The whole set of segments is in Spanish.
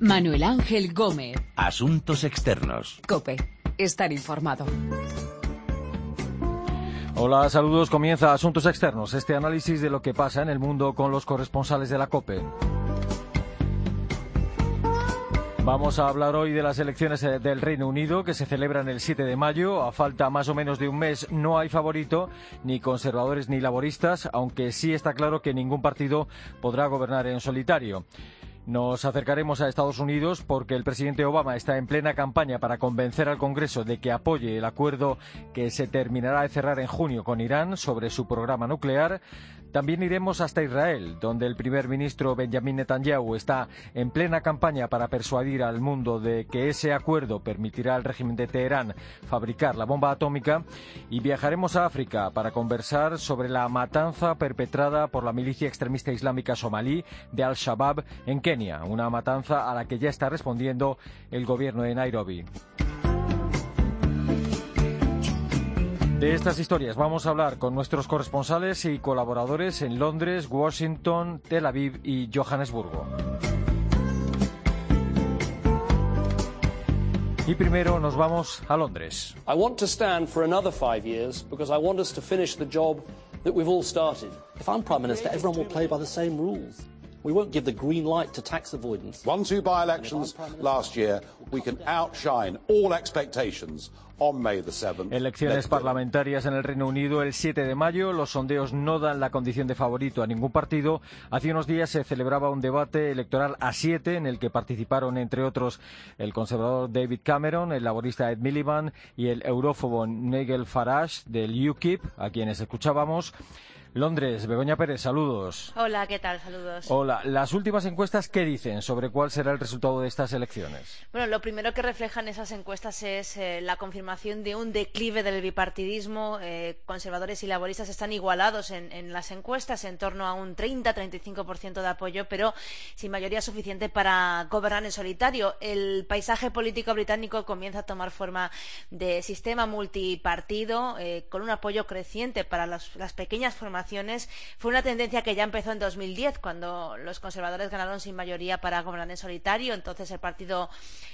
Manuel Ángel Gómez. Asuntos externos. Cope. Estar informado. Hola, saludos. Comienza Asuntos Externos, este análisis de lo que pasa en el mundo con los corresponsales de la COPE. Vamos a hablar hoy de las elecciones eh, del Reino Unido que se celebran el 7 de mayo. A falta más o menos de un mes no hay favorito, ni conservadores ni laboristas, aunque sí está claro que ningún partido podrá gobernar en solitario. Nos acercaremos a Estados Unidos porque el presidente Obama está en plena campaña para convencer al Congreso de que apoye el acuerdo que se terminará de cerrar en junio con Irán sobre su programa nuclear. También iremos hasta Israel, donde el primer ministro Benjamin Netanyahu está en plena campaña para persuadir al mundo de que ese acuerdo permitirá al régimen de Teherán fabricar la bomba atómica. Y viajaremos a África para conversar sobre la matanza perpetrada por la milicia extremista islámica somalí de Al-Shabaab en Kenia, una matanza a la que ya está respondiendo el gobierno de Nairobi. De estas historias vamos a hablar con nuestros corresponsales y colaboradores en Londres, Washington, Tel Aviv y Johannesburgo. Y primero nos vamos a Londres. I want to stand for another five years because I want us to finish the job that we've all started. If I'm Prime Minister, everyone will play by the same rules. We won't give the green light to tax avoidance. Won two by-elections last year. We can outshine all expectations on May the 7th. Elecciones parlamentarias en el Reino Unido el 7 de mayo. Los sondeos no dan la condición de favorito a ningún partido. Hace unos días se celebraba un debate electoral a siete en el que participaron, entre otros, el conservador David Cameron, el laborista Ed Miliband y el eurófobo Nigel Farage del UKIP, a quienes escuchábamos. Londres, Begoña Pérez, saludos. Hola, ¿qué tal? Saludos. Hola, las últimas encuestas, ¿qué dicen sobre cuál será el resultado de estas elecciones? Bueno, lo primero que reflejan esas encuestas es eh, la confirmación de un declive del bipartidismo. Eh, conservadores y laboristas están igualados en, en, las encuestas, en torno a un 30-35% de apoyo, pero sin mayoría suficiente para gobernar en solitario. El paisaje político británico comienza a tomar forma de sistema multipartido, eh, con un apoyo creciente para las, las pequeñas formaciones fue una tendencia que ya empezó en 2010, cuando los conservadores ganaron sin mayoría para gobernar en solitario. Entonces, el Partido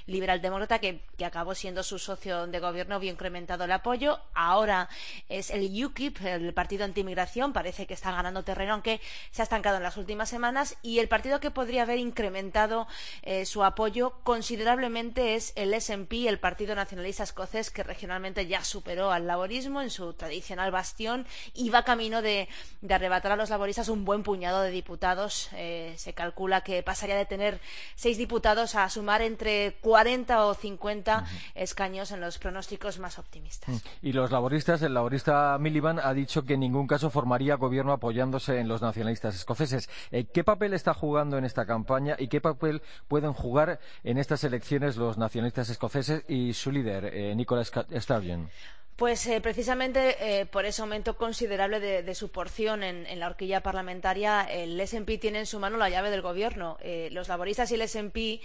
Liberal Demócrata, que, que acabó siendo su socio de gobierno, vio incrementado el apoyo. Ahora es el UKIP, el Partido Antimigración, parece que está ganando terreno, aunque se ha estancado en las últimas semanas. Y el partido que podría haber incrementado eh, su apoyo considerablemente es el SNP, el Partido Nacionalista Escocés, que regionalmente ya superó al laborismo en su tradicional bastión y va camino de de arrebatar a los laboristas un buen puñado de diputados. Eh, se calcula que pasaría de tener seis diputados a sumar entre 40 o 50 uh -huh. escaños en los pronósticos más optimistas. Y los laboristas, el laborista Miliband ha dicho que en ningún caso formaría gobierno apoyándose en los nacionalistas escoceses. Eh, ¿Qué papel está jugando en esta campaña y qué papel pueden jugar en estas elecciones los nacionalistas escoceses y su líder, eh, Nicola Sturgeon? Pues eh, precisamente eh, por ese aumento considerable de, su porción en, la horquilla parlamentaria, el SNP tiene en su mano la llave del gobierno. Eh, los laboristas y el SNP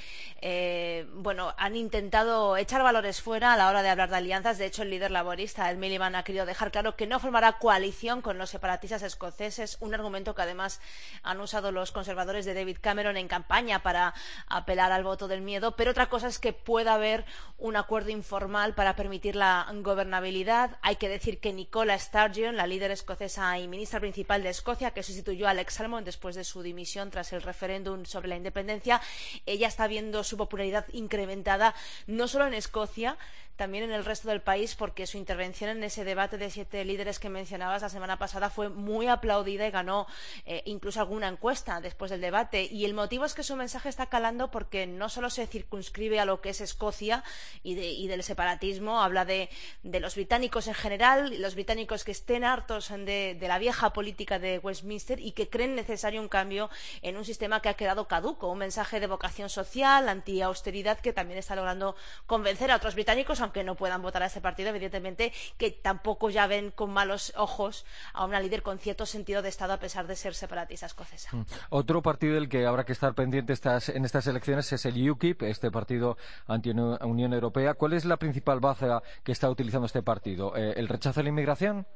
bueno, han intentado echar valores fuera a la hora de hablar de alianzas. De hecho, el líder laborista, el Miliband, ha querido dejar claro que no formará coalición con los separatistas escoceses, un argumento que además han usado los conservadores de David Cameron en campaña para apelar al voto del miedo. Pero otra cosa es que pueda haber un acuerdo informal para permitir la gobernabilidad hay que decir que Nicola Sturgeon, la líder escocesa y ministra principal de Escocia, que sustituyó a Alex Salmond después de su dimisión tras el referéndum sobre la independencia, ella está viendo su popularidad incrementada no solo en Escocia, también en el resto del país, porque su intervención en ese debate de siete líderes que mencionabas la semana pasada fue muy aplaudida y ganó eh, incluso alguna encuesta después del debate. Y el motivo es que su mensaje está calando porque no solo se circunscribe a lo que es Escocia y, de, y del separatismo, habla de, los británicos en general, los británicos que estén hartos de, la vieja política de Westminster y que creen necesario un cambio en un sistema que ha quedado caduco, un mensaje de vocación social, anti-austeridad, que también está logrando convencer a otros británicos, aunque no puedan votar a ese partido, evidentemente, que tampoco ya ven con malos ojos a una líder con cierto sentido de Estado a pesar de ser separatista escocesa. Mm. Otro partido del que habrá que estar pendiente en estas elecciones es el UKIP, este partido anti-Unión Europea. ¿Cuál es la principal base que está utilizando este partido? Eh, ¿El rechazo a la inmigración?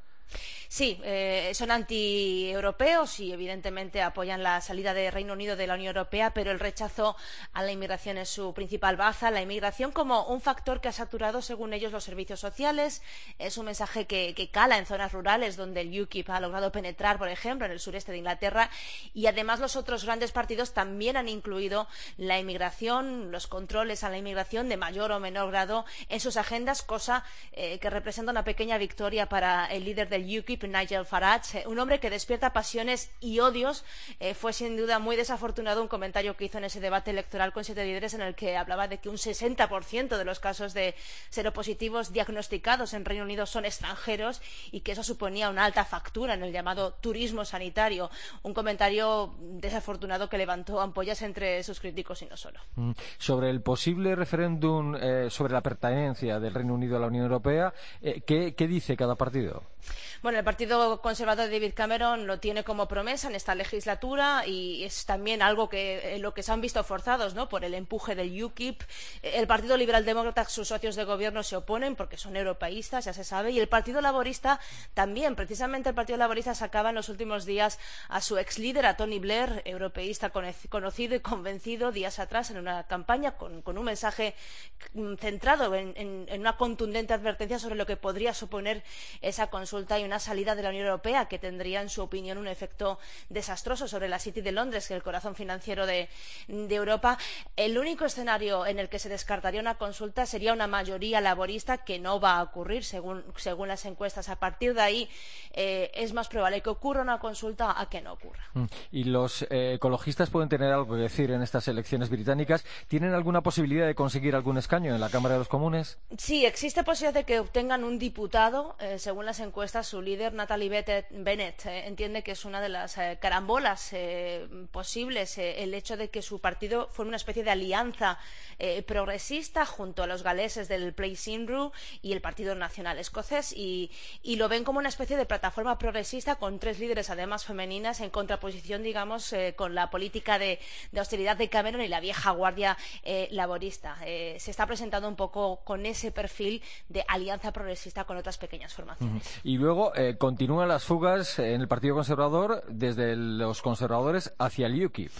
Sí, eh, son antieuropeos y evidentemente apoyan la salida del Reino Unido de la Unión Europea, pero el rechazo a la inmigración es su principal baza. La inmigración como un factor que ha saturado, según ellos, los servicios sociales. Es un mensaje que, que cala en zonas rurales donde el UKIP ha logrado penetrar, por ejemplo, en el sureste de Inglaterra. Y además los otros grandes partidos también han incluido la inmigración, los controles a la inmigración de mayor o menor grado en sus agendas, cosa eh, que representa una pequeña victoria para el líder del UKIP, Nigel Farage, un hombre que despierta pasiones y odios. Eh, fue sin duda muy desafortunado un comentario que hizo en ese debate electoral con siete líderes en el que hablaba de que un 60% de los casos de seropositivos diagnosticados en Reino Unido son extranjeros y que eso suponía una alta factura en el llamado turismo sanitario. Un comentario desafortunado que levantó ampollas entre sus críticos y no solo. Mm. Sobre el posible referéndum eh, sobre la pertenencia del Reino Unido a la Unión Europea, eh, ¿qué, ¿qué dice cada partido? Bueno, el Partido Conservador de David Cameron lo tiene como promesa en esta legislatura y es también algo que en lo que se han visto forzados ¿no? por el empuje del UKIP. El Partido Liberal Demócrata, sus socios de gobierno se oponen porque son europeístas, ya se sabe, y el Partido Laborista también. Precisamente el Partido Laborista sacaba en los últimos días a su ex líder, a Tony Blair, europeísta conocido y convencido días atrás en una campaña con, un mensaje centrado en, en, en una contundente advertencia sobre lo que podría suponer esa consulta y una salida de la Unión Europea que tendría, en su opinión, un efecto desastroso sobre la City de Londres, que es el corazón financiero de, de Europa. El único escenario en el que se descartaría una consulta sería una mayoría laborista que no va a ocurrir según, según las encuestas. A partir de ahí eh, es más probable que ocurra una consulta a que no ocurra. Mm. ¿Y los eh, ecologistas pueden tener algo que decir en estas elecciones británicas? ¿Tienen alguna posibilidad de conseguir algún escaño en la Cámara de los Comunes? Sí, existe posibilidad de que obtengan un diputado, eh, según las encuestas. Líder, Natalie Bennett, eh, entiende que es una de las eh, carambolas eh, posibles el hecho de que su partido fuera una especie de alianza progresista junto a los galeses del Place Inru y el Partido Nacional Escocés y, lo ven como una especie de plataforma progresista con tres líderes además femeninas en contraposición, digamos, con la política de, de, austeridad de Cameron y la vieja guardia laborista. se está presentando un poco con ese perfil de alianza progresista con otras pequeñas formaciones. Y luego eh, continúan las fugas en el Partido Conservador desde los conservadores hacia el UKIP.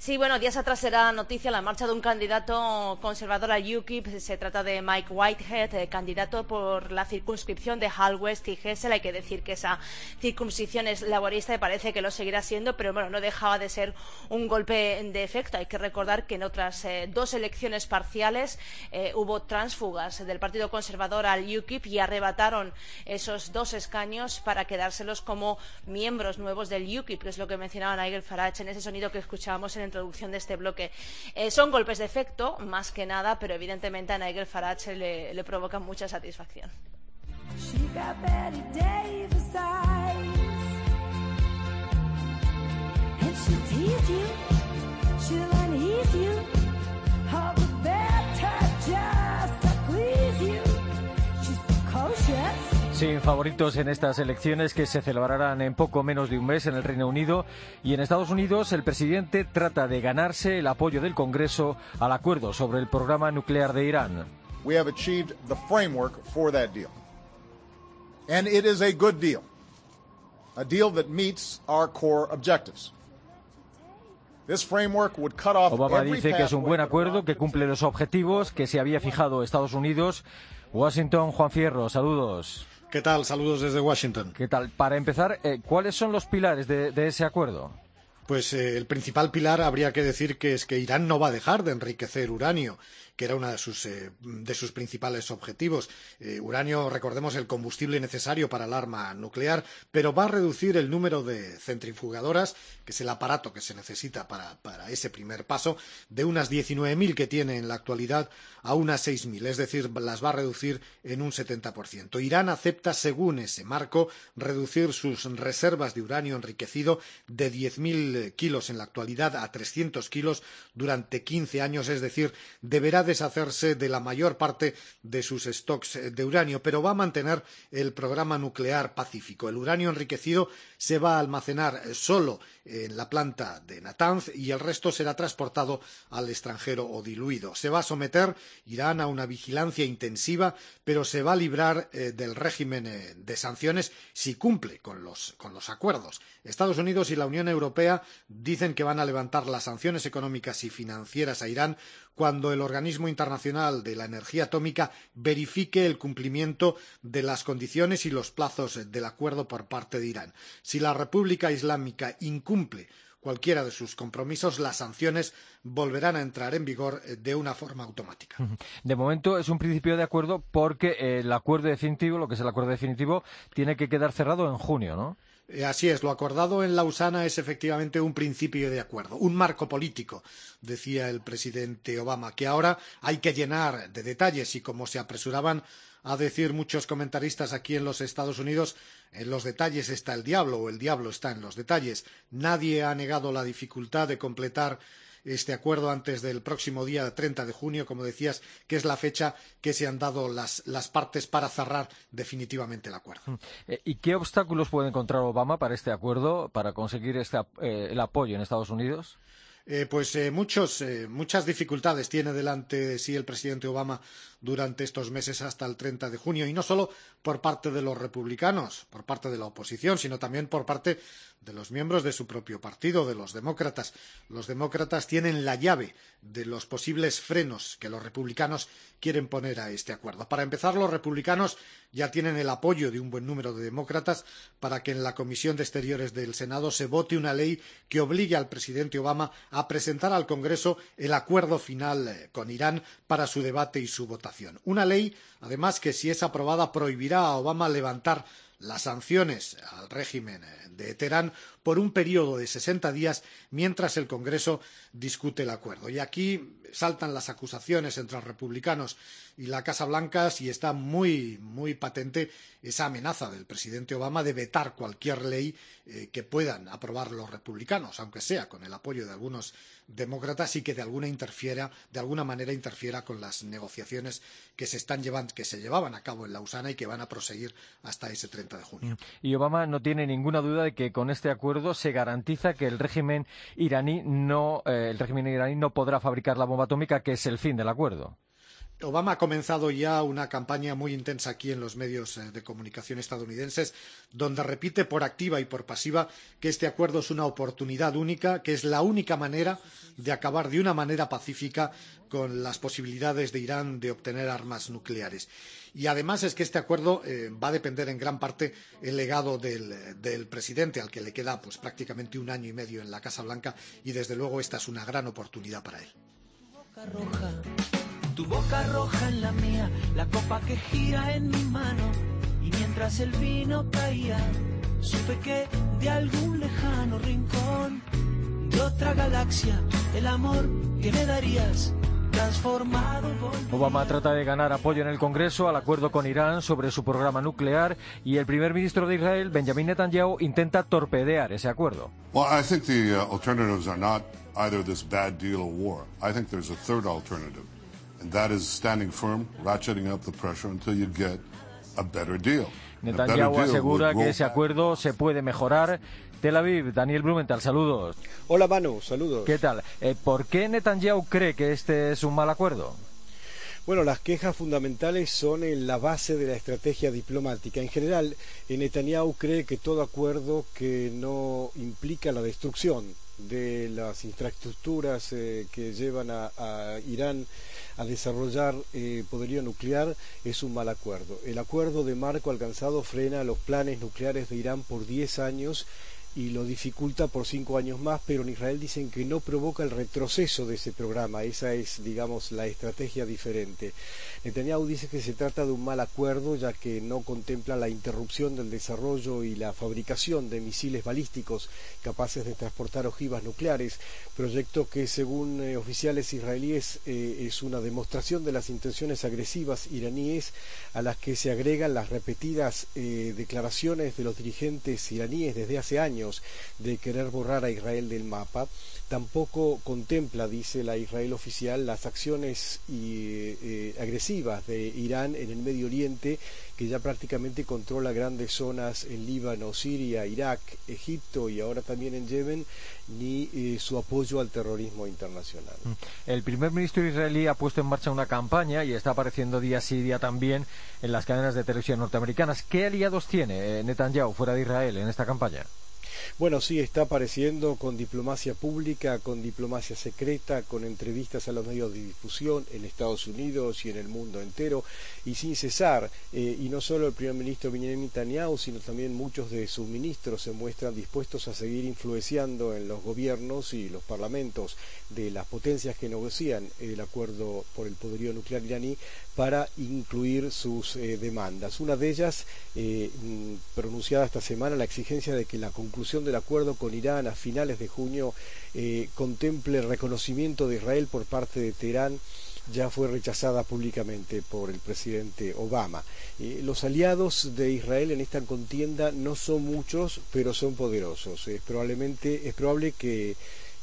Sí, bueno, días atrás era noticia la marcha de un candidato conservador al UKIP. Se trata de Mike Whitehead, eh, candidato por la circunscripción de Hull West y Hessel. Hay que decir que esa circunscripción es laborista y parece que lo seguirá siendo, pero bueno, no dejaba de ser un golpe de efecto. Hay que recordar que en otras eh, dos elecciones parciales eh, hubo transfugas del Partido Conservador al UKIP y arrebataron esos dos escaños para quedárselos como miembros nuevos del UKIP, que es lo que mencionaba Nigel Farage en ese sonido que escuchábamos en introducción de este bloque. Eh, son golpes de efecto, más que nada, pero evidentemente a Nigel Farage le, le provocan mucha satisfacción. Sin favoritos en estas elecciones que se celebrarán en poco menos de un mes en el Reino Unido y en Estados Unidos, el presidente trata de ganarse el apoyo del Congreso al acuerdo sobre el programa nuclear de Irán. We have achieved the framework for that deal. And it is a good deal. A deal that meets our core objectives. Obama dice que es un buen acuerdo que cumple los objetivos que se había fijado Estados Unidos. Washington, Juan Fierro, saludos. ¿Qué tal? Saludos desde Washington. ¿Qué tal? Para empezar, eh, ¿cuáles son los pilares de, de ese acuerdo? Pues eh, el principal pilar habría que decir que es que Irán no va a dejar de enriquecer uranio, que era uno de sus, eh, de sus principales objetivos. Eh, uranio, recordemos, el combustible necesario para el arma nuclear, pero va a reducir el número de centrifugadoras, que es el aparato que se necesita para, para ese primer paso, de unas 19.000 que tiene en la actualidad a unas 6.000, es decir, las va a reducir en un 70%. Irán acepta, según ese marco, reducir sus reservas de uranio enriquecido de 10.000 mil kilos en la actualidad a trescientos kilos durante quince años, es decir, deberá deshacerse de la mayor parte de sus stocks de uranio, pero va a mantener el programa nuclear pacífico. El uranio enriquecido se va a almacenar solo en la planta de Natanz y el resto será transportado al extranjero o diluido. Se va a someter Irán a una vigilancia intensiva, pero se va a librar eh, del régimen eh, de sanciones si cumple con los, con los acuerdos. Estados Unidos y la Unión Europea dicen que van a levantar las sanciones económicas y financieras a Irán cuando el Organismo Internacional de la Energía Atómica verifique el cumplimiento de las condiciones y los plazos del acuerdo por parte de Irán. Si la República Islámica incumple cualquiera de sus compromisos, las sanciones volverán a entrar en vigor eh, de una forma automática. De momento es un principio de acuerdo porque el acuerdo definitivo, lo que es el acuerdo definitivo, tiene que quedar cerrado en junio, ¿no? Eh, así es, lo acordado en Lausana es efectivamente un principio de acuerdo, un marco político, decía el presidente Obama, que ahora hay que llenar de detalles y como se apresuraban a decir muchos comentaristas aquí en los Estados Unidos, en los detalles está el diablo o el diablo está en los detalles. Nadie ha negado la dificultad de completar este acuerdo antes del próximo día 30 de junio, como decías, que es la fecha que se han dado las, las partes para cerrar definitivamente el acuerdo. Mm. Eh, ¿Y qué obstáculos puede encontrar Obama para este acuerdo, para conseguir este, eh, el apoyo en Estados Unidos? Eh, pues eh, eh, muchas dificultades tiene delante de sí el presidente Obama durante estos meses hasta el 30 de junio, y no solo por parte de los republicanos, por parte de la oposición, sino también por parte de los miembros de su propio partido, de los demócratas. Los demócratas tienen la llave de los posibles frenos que los republicanos quieren poner a este acuerdo. Para empezar, los republicanos ya tienen el apoyo de un buen número de demócratas para que en la Comisión de Exteriores del Senado se vote una ley que obligue al presidente Obama a presentar al Congreso el acuerdo final eh, con Irán para su debate y su votación. Una ley, además, que si es aprobada prohibirá a Obama levantar las sanciones al régimen de Teherán por un periodo de sesenta días mientras el Congreso discute el acuerdo. Y aquí saltan las acusaciones entre los republicanos y la Casa Blanca y está muy, muy patente esa amenaza del presidente Obama de vetar cualquier ley eh, que puedan aprobar los republicanos, aunque sea con el apoyo de algunos demócratas y que de alguna interfiera, de alguna manera interfiera con las negociaciones que se están llevando, que se llevaban a cabo en Lausana y que van a proseguir hasta ese 30 de junio. Y Obama no tiene ninguna duda de que con este acuerdo se garantiza que el régimen iraní no, eh, el régimen iraní no podrá fabricar la bomba atómica, que es el fin del acuerdo. Obama ha comenzado ya una campaña muy intensa aquí en los medios eh, de comunicación estadounidenses, donde repite por activa y por pasiva que este acuerdo es una oportunidad única, que es la única manera de acabar de una manera pacífica con las posibilidades de Irán de obtener armas nucleares. Y además es que este acuerdo eh, va a depender en gran parte del legado del, del, presidente, al que le queda pues, prácticamente un año y medio en la Casa Blanca, y desde luego esta es una gran oportunidad para él tu boca roja en la mía, la copa que gira en mi mano. Y mientras el vino caía, supe que de algún lejano rincón de otra galaxia, el amor que me darías transformado. Obama trata de ganar apoyo en el Congreso al acuerdo con Irán sobre su programa nuclear y el primer ministro de Israel, Benjamin Netanyahu, intenta torpedear ese acuerdo. Well, I think the uh, alternatives are not either this bad deal or war. I think there's a third alternative and that is standing firm, ratcheting up the pressure until you get a better deal. Netanyahu asegura que ese acuerdo se puede mejorar. Tel Aviv, Daniel Blumenthal, saludos. Hola Manu, saludos. ¿Qué tal? Eh, ¿Por qué Netanyahu cree que este es un mal acuerdo? Bueno, las quejas fundamentales son en la base de la estrategia diplomática. En general, Netanyahu cree que todo acuerdo que no implica la destrucción de las infraestructuras eh, que llevan a, Irán a desarrollar eh, poderío nuclear es un mal acuerdo. El acuerdo de marco alcanzado frena los planes nucleares de Irán por 10 años y lo dificulta por cinco años más, pero en Israel dicen que no provoca el retroceso de ese programa. Esa es, digamos, la estrategia diferente. Netanyahu dice que se trata de un mal acuerdo, ya que no contempla la interrupción del desarrollo y la fabricación de misiles balísticos capaces de transportar ojivas nucleares, proyecto que, según eh, oficiales israelíes, eh, es una demostración de las intenciones agresivas iraníes a las que se agregan las repetidas eh, declaraciones de los dirigentes iraníes desde hace años de querer borrar a Israel del mapa, tampoco contempla, dice la Israel oficial, las acciones eh, agresivas de Irán en el Medio Oriente, que ya prácticamente controla grandes zonas en Líbano, Siria, Irak, Egipto y ahora también en Yemen, ni eh, su apoyo al terrorismo internacional. Mm. El primer ministro israelí ha puesto en marcha una campaña y está apareciendo día sí día también en las cadenas de televisión norteamericanas. ¿Qué aliados tiene eh, Netanyahu fuera de Israel en esta campaña? Bueno, sí, está apareciendo con diplomacia pública, con diplomacia secreta, con entrevistas a los medios de difusión en Estados Unidos y en el mundo entero, y sin cesar. Eh, y no solo el primer ministro Benjamin Netanyahu, sino también muchos de sus ministros se muestran dispuestos a seguir influenciando en los gobiernos y los parlamentos de las potencias que negocian el acuerdo por el poderío nuclear iraní para incluir sus eh, demandas. Una de ellas, eh, mm, pronunciada esta semana, la exigencia de que la conclusión del acuerdo con Irán a finales de junio eh, contemple el reconocimiento de Israel por parte de Teherán ya fue rechazada públicamente por el presidente Obama. los aliados de Israel en esta contienda no son muchos, pero son poderosos. probablemente, es probable que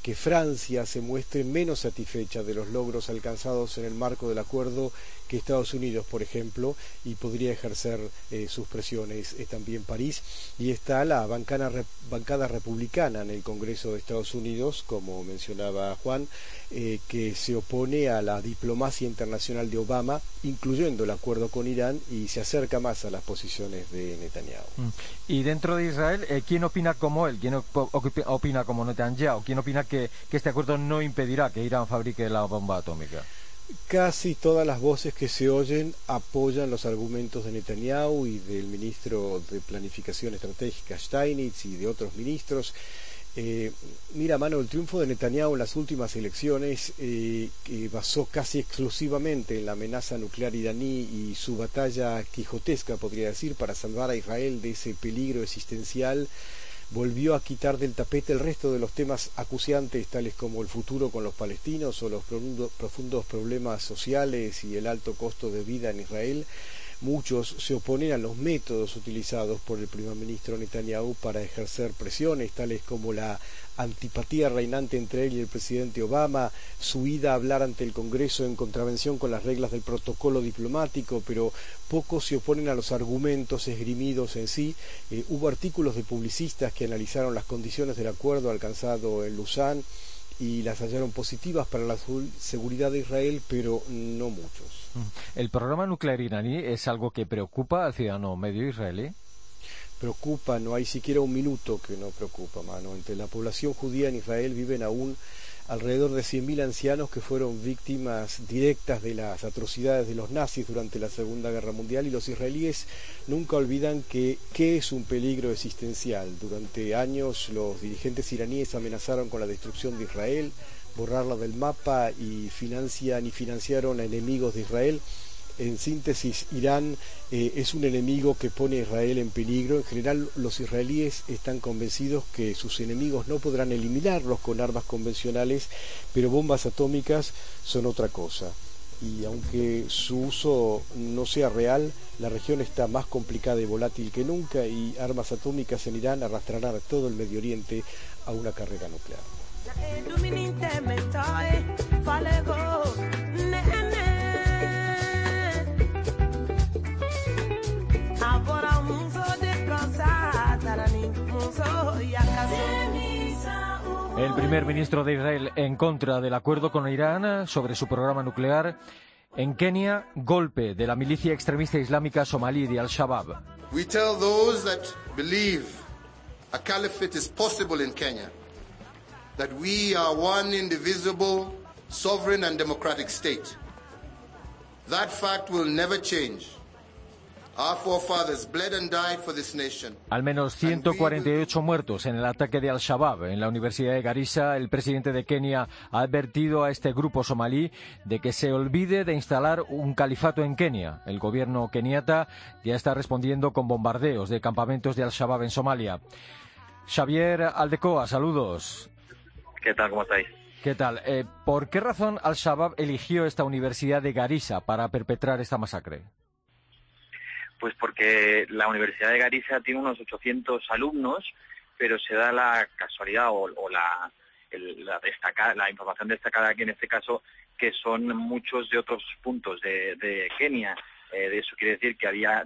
que Francia se muestre menos satisfecha de los logros alcanzados en el marco del acuerdo que Estados Unidos, por ejemplo, y podría ejercer eh, sus presiones eh, también París. Y está la bancada republicana en el Congreso de Estados Unidos, como mencionaba Juan, eh, que se opone a la diplomacia internacional de Obama, incluyendo el acuerdo con Irán, y se acerca más a las posiciones de Netanyahu. Mm. Y dentro de Israel, ¿quién opina como él? ¿Quién opina como Netanyahu? ¿Quién opina que este acuerdo no impedirá que Irán fabrique la bomba atómica? Casi todas las voces que se oyen apoyan los argumentos de Netanyahu y del ministro de Planificación Estratégica Steinitz y de otros ministros. Eh, mira, mano, el triunfo de Netanyahu en las últimas elecciones, eh, que basó casi exclusivamente en la amenaza nuclear iraní y su batalla quijotesca, podría decir, para salvar a Israel de ese peligro existencial, volvió a quitar del tapete el resto de los temas acuciantes tales como el futuro con los palestinos o los profundos problemas sociales y el alto costo de vida en Israel, muchos se oponen a los métodos utilizados por el primer ministro Netanyahu para ejercer presiones tales como la antipatía reinante entre él y el presidente Obama, su ida a hablar ante el Congreso en contravención con las reglas del protocolo diplomático, pero pocos se oponen a los argumentos esgrimidos en sí. Eh, hubo artículos de publicistas que analizaron las condiciones del acuerdo alcanzado en Lausanne y las hallaron positivas para la seguridad de Israel, pero no muchos. Mm. ¿El programa nuclear iraní es algo que preocupa al ciudadano medio israelí? preocupa, no hay siquiera un minuto que no preocupa, mano. Entre la población judía en Israel viven aún alrededor de 100.000 ancianos que fueron víctimas directas de las atrocidades de los nazis durante la Segunda Guerra Mundial y los israelíes nunca olvidan que qué es un peligro existencial. Durante años los dirigentes iraníes amenazaron con la destrucción de Israel, borrarla del mapa y financian y financiaron a enemigos de Israel en síntesis, Irán eh, es un enemigo que pone a Israel en peligro. En general, los israelíes están convencidos que sus enemigos no podrán eliminarlos con armas convencionales, pero bombas atómicas son otra cosa. Y aunque su uso no sea real, la región está más complicada y volátil que nunca y armas atómicas en Irán arrastrarán a todo el Medio Oriente a una carrera nuclear. El primer ministro de Israel en contra del acuerdo con Irán sobre su programa nuclear. En Kenia, golpe de la milicia extremista islámica somalí de Al-Shabaab. We tell those that believe a caliphate is possible in Kenya that we are one indivisible, sovereign and democratic state. That fact will never change. Al menos 148 muertos en el ataque de Al-Shabaab en la Universidad de Garissa. El presidente de Kenia ha advertido a este grupo somalí de que se olvide de instalar un califato en Kenia. El gobierno keniata ya está respondiendo con bombardeos de campamentos de Al-Shabaab en Somalia. Xavier Aldecoa, saludos. ¿Qué tal? ¿Cómo estáis? ¿Qué tal? Eh, ¿Por qué razón Al-Shabaab eligió esta Universidad de Garissa para perpetrar esta masacre? Pues porque la Universidad de Garissa tiene unos 800 alumnos pero se da la casualidad o, la, la, la información destacada aquí en este caso que son muchos de otros puntos de, Kenia. Eh, eso quiere decir que había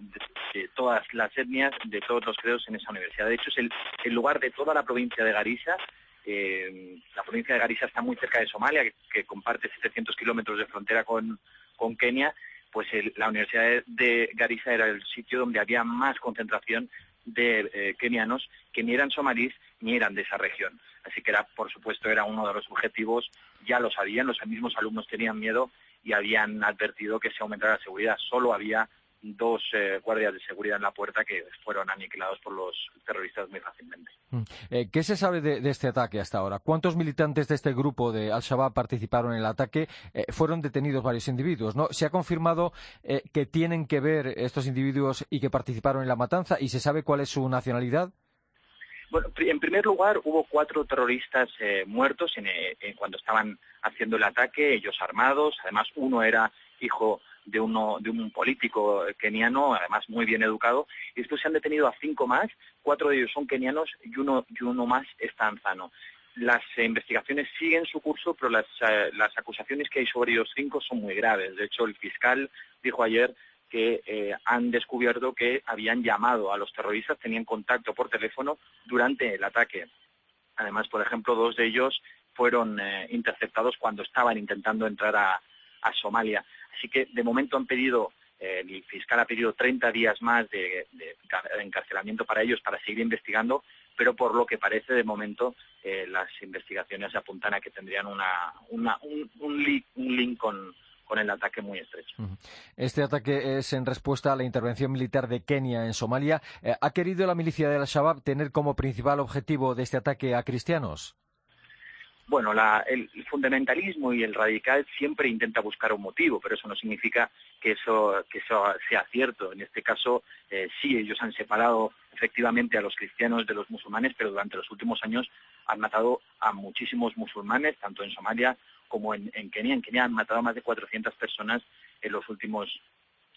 todas las etnias, de todos los credos en esa universidad. De hecho, es el, lugar de toda la provincia de Garissa. Eh, la provincia de Garissa está muy cerca de Somalia, que, comparte 700 kilómetros de frontera con, con Kenia. Pues la Universidad de Garissa era el sitio donde había más concentración de eh, kenianos que ni eran somalíes ni eran de esa región. Así que era, por supuesto, era uno de los objetivos, ya lo sabían, los mismos alumnos tenían miedo y habían advertido que se aumentara la seguridad. Solo había dos eh, guardias de seguridad en la puerta que fueron aniquilados por los terroristas muy fácilmente. Mm. Eh, ¿Qué se sabe de, este ataque hasta ahora? ¿Cuántos militantes de este grupo de Al-Shabaab participaron en el ataque? Eh, fueron detenidos varios individuos, ¿no? ¿Se ha confirmado que tienen que ver estos individuos y que participaron en la matanza? ¿Y se sabe cuál es su nacionalidad? Bueno, en primer lugar, hubo cuatro terroristas muertos cuando estaban haciendo el ataque, ellos armados. Además, uno era hijo de, uno, de un político keniano, además muy bien educado, y después se han detenido a cinco más, cuatro de ellos son kenianos y uno, y uno más es tanzano. Las investigaciones siguen su curso, pero las, eh, las acusaciones que hay sobre ellos cinco son muy graves. De hecho, el fiscal dijo ayer que eh, han descubierto que habían llamado a los terroristas, tenían contacto por teléfono durante el ataque. Además, por ejemplo, dos de ellos fueron eh, interceptados cuando estaban intentando entrar a, a Somalia. Así que de momento han pedido, eh, el fiscal ha pedido 30 días más de, encarcelamiento para ellos para seguir investigando, pero por lo que parece de momento eh, las investigaciones apuntan a que tendrían una, un, link, con, el ataque muy estrecho. Este ataque es en respuesta a la intervención militar de Kenia en Somalia. Eh, ¿Ha querido la milicia de Al-Shabaab tener como principal objetivo de este ataque a cristianos? Bueno, el, fundamentalismo y el radical siempre intenta buscar un motivo, pero eso no significa que eso, sea cierto. En este caso, eh, sí, ellos han separado efectivamente a los cristianos de los musulmanes, pero durante los últimos años han matado a muchísimos musulmanes, tanto en Somalia como en, en Kenia. En Kenia han matado a más de 400 personas en los últimos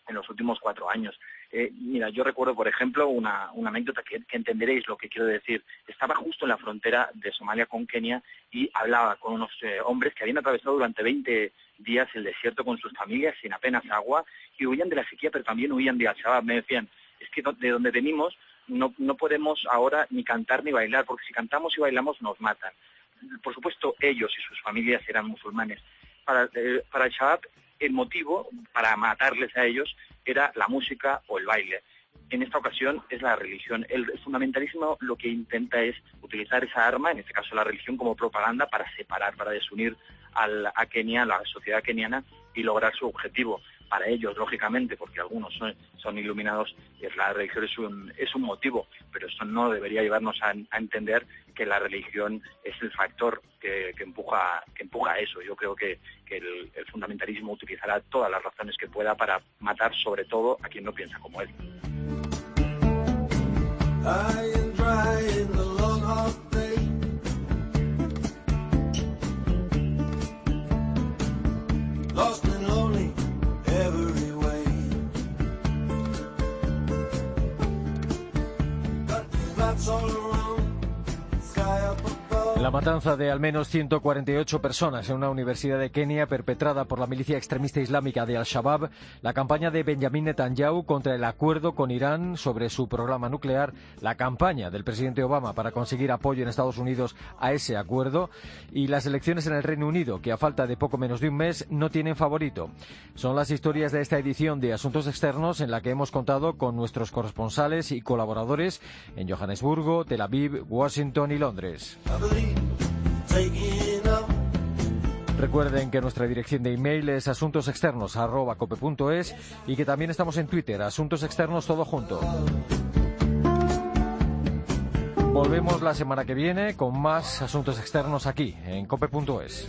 en los últimos cuatro años. Eh, mira, yo recuerdo, por ejemplo, una, anécdota que, entenderéis lo que quiero decir. Estaba justo en la frontera de Somalia con Kenia y hablaba con unos eh, hombres que habían atravesado durante 20 días el desierto con sus familias sin apenas agua y huían de la sequía, pero también huían de Al-Shabaab. Me decían, es que de donde venimos no, no podemos ahora ni cantar ni bailar, porque si cantamos y bailamos nos matan. Por supuesto, ellos y sus familias eran musulmanes. Para, eh, para Al-Shabaab el motivo para matarles a ellos era la música o el baile. En esta ocasión es la religión. El fundamentalismo lo que intenta es utilizar esa arma, en este caso la religión, como propaganda para separar, para desunir a Kenia, a la sociedad keniana, y lograr su objetivo para ellos, lógicamente, porque algunos son, iluminados, la religión es un, motivo, pero eso no debería llevarnos a, entender que la religión es el factor que, empuja, que empuja a eso. Yo creo que, el, fundamentalismo utilizará todas las razones que pueda para matar sobre todo a quien no piensa como él. that's all right. La matanza de al menos 148 personas en una universidad de Kenia perpetrada por la milicia extremista islámica de Al-Shabaab, la campaña de Benjamin Netanyahu contra el acuerdo con Irán sobre su programa nuclear, la campaña del presidente Obama para conseguir apoyo en Estados Unidos a ese acuerdo y las elecciones en el Reino Unido, que a falta de poco menos de un mes no tienen favorito. Son las historias de esta edición de Asuntos Externos en la que hemos contado con nuestros corresponsales y colaboradores en Johannesburgo, Tel Aviv, Washington y Londres. Recuerden que nuestra dirección de email es asuntosexternos.cope.es y que también estamos en Twitter, Asuntos Externos Todo Junto. Volvemos la semana que viene con más asuntos externos aquí en cope.es.